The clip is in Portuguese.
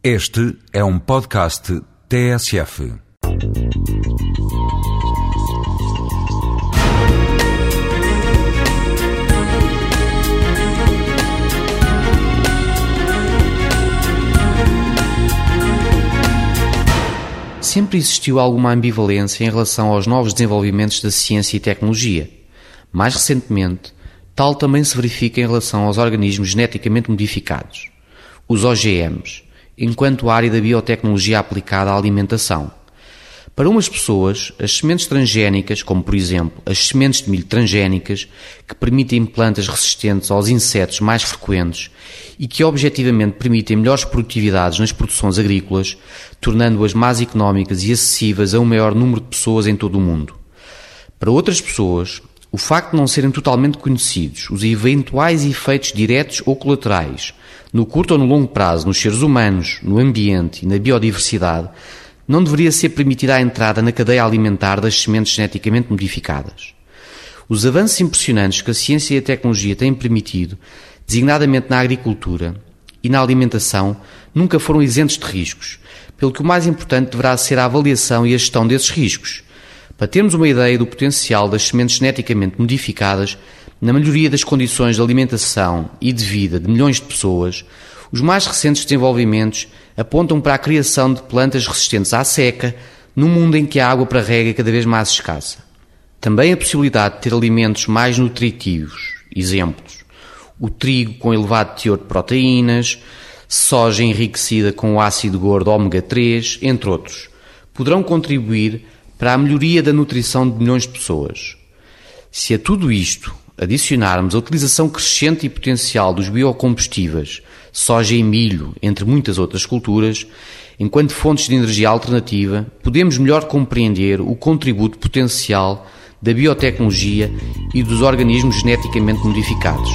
Este é um podcast TSF. Sempre existiu alguma ambivalência em relação aos novos desenvolvimentos da ciência e tecnologia. Mais recentemente, tal também se verifica em relação aos organismos geneticamente modificados, os OGMs, enquanto área da biotecnologia aplicada à alimentação. Para umas pessoas, as sementes transgénicas, como por exemplo as sementes de milho transgénicas, que permitem plantas resistentes aos insetos mais frequentes e que objetivamente permitem melhores produtividades nas produções agrícolas, tornando-as mais económicas e acessíveis a um maior número de pessoas em todo o mundo. Para outras pessoas, o facto de não serem totalmente conhecidos os eventuais efeitos diretos ou colaterais, no curto ou no longo prazo, nos seres humanos, no ambiente e na biodiversidade, não deveria ser permitida a entrada na cadeia alimentar das sementes geneticamente modificadas. Os avanços impressionantes que a ciência e a tecnologia têm permitido, designadamente na agricultura e na alimentação, nunca foram isentos de riscos, pelo que o mais importante deverá ser a avaliação e a gestão desses riscos, para termos uma ideia do potencial das sementes geneticamente modificadas na melhoria das condições de alimentação e de vida de milhões de pessoas, os mais recentes desenvolvimentos apontam para a criação de plantas resistentes à seca num mundo em que a água para rega é cada vez mais escassa. Também a possibilidade de ter alimentos mais nutritivos, exemplos, o trigo com elevado teor de proteínas, soja enriquecida com o ácido gordo ômega 3, entre outros, poderão contribuir para a melhoria da nutrição de milhões de pessoas. Se a tudo isto adicionarmos a utilização crescente e potencial dos biocombustíveis, soja e milho, entre muitas outras culturas, enquanto fontes de energia alternativa, podemos melhor compreender o contributo potencial da biotecnologia e dos organismos geneticamente modificados.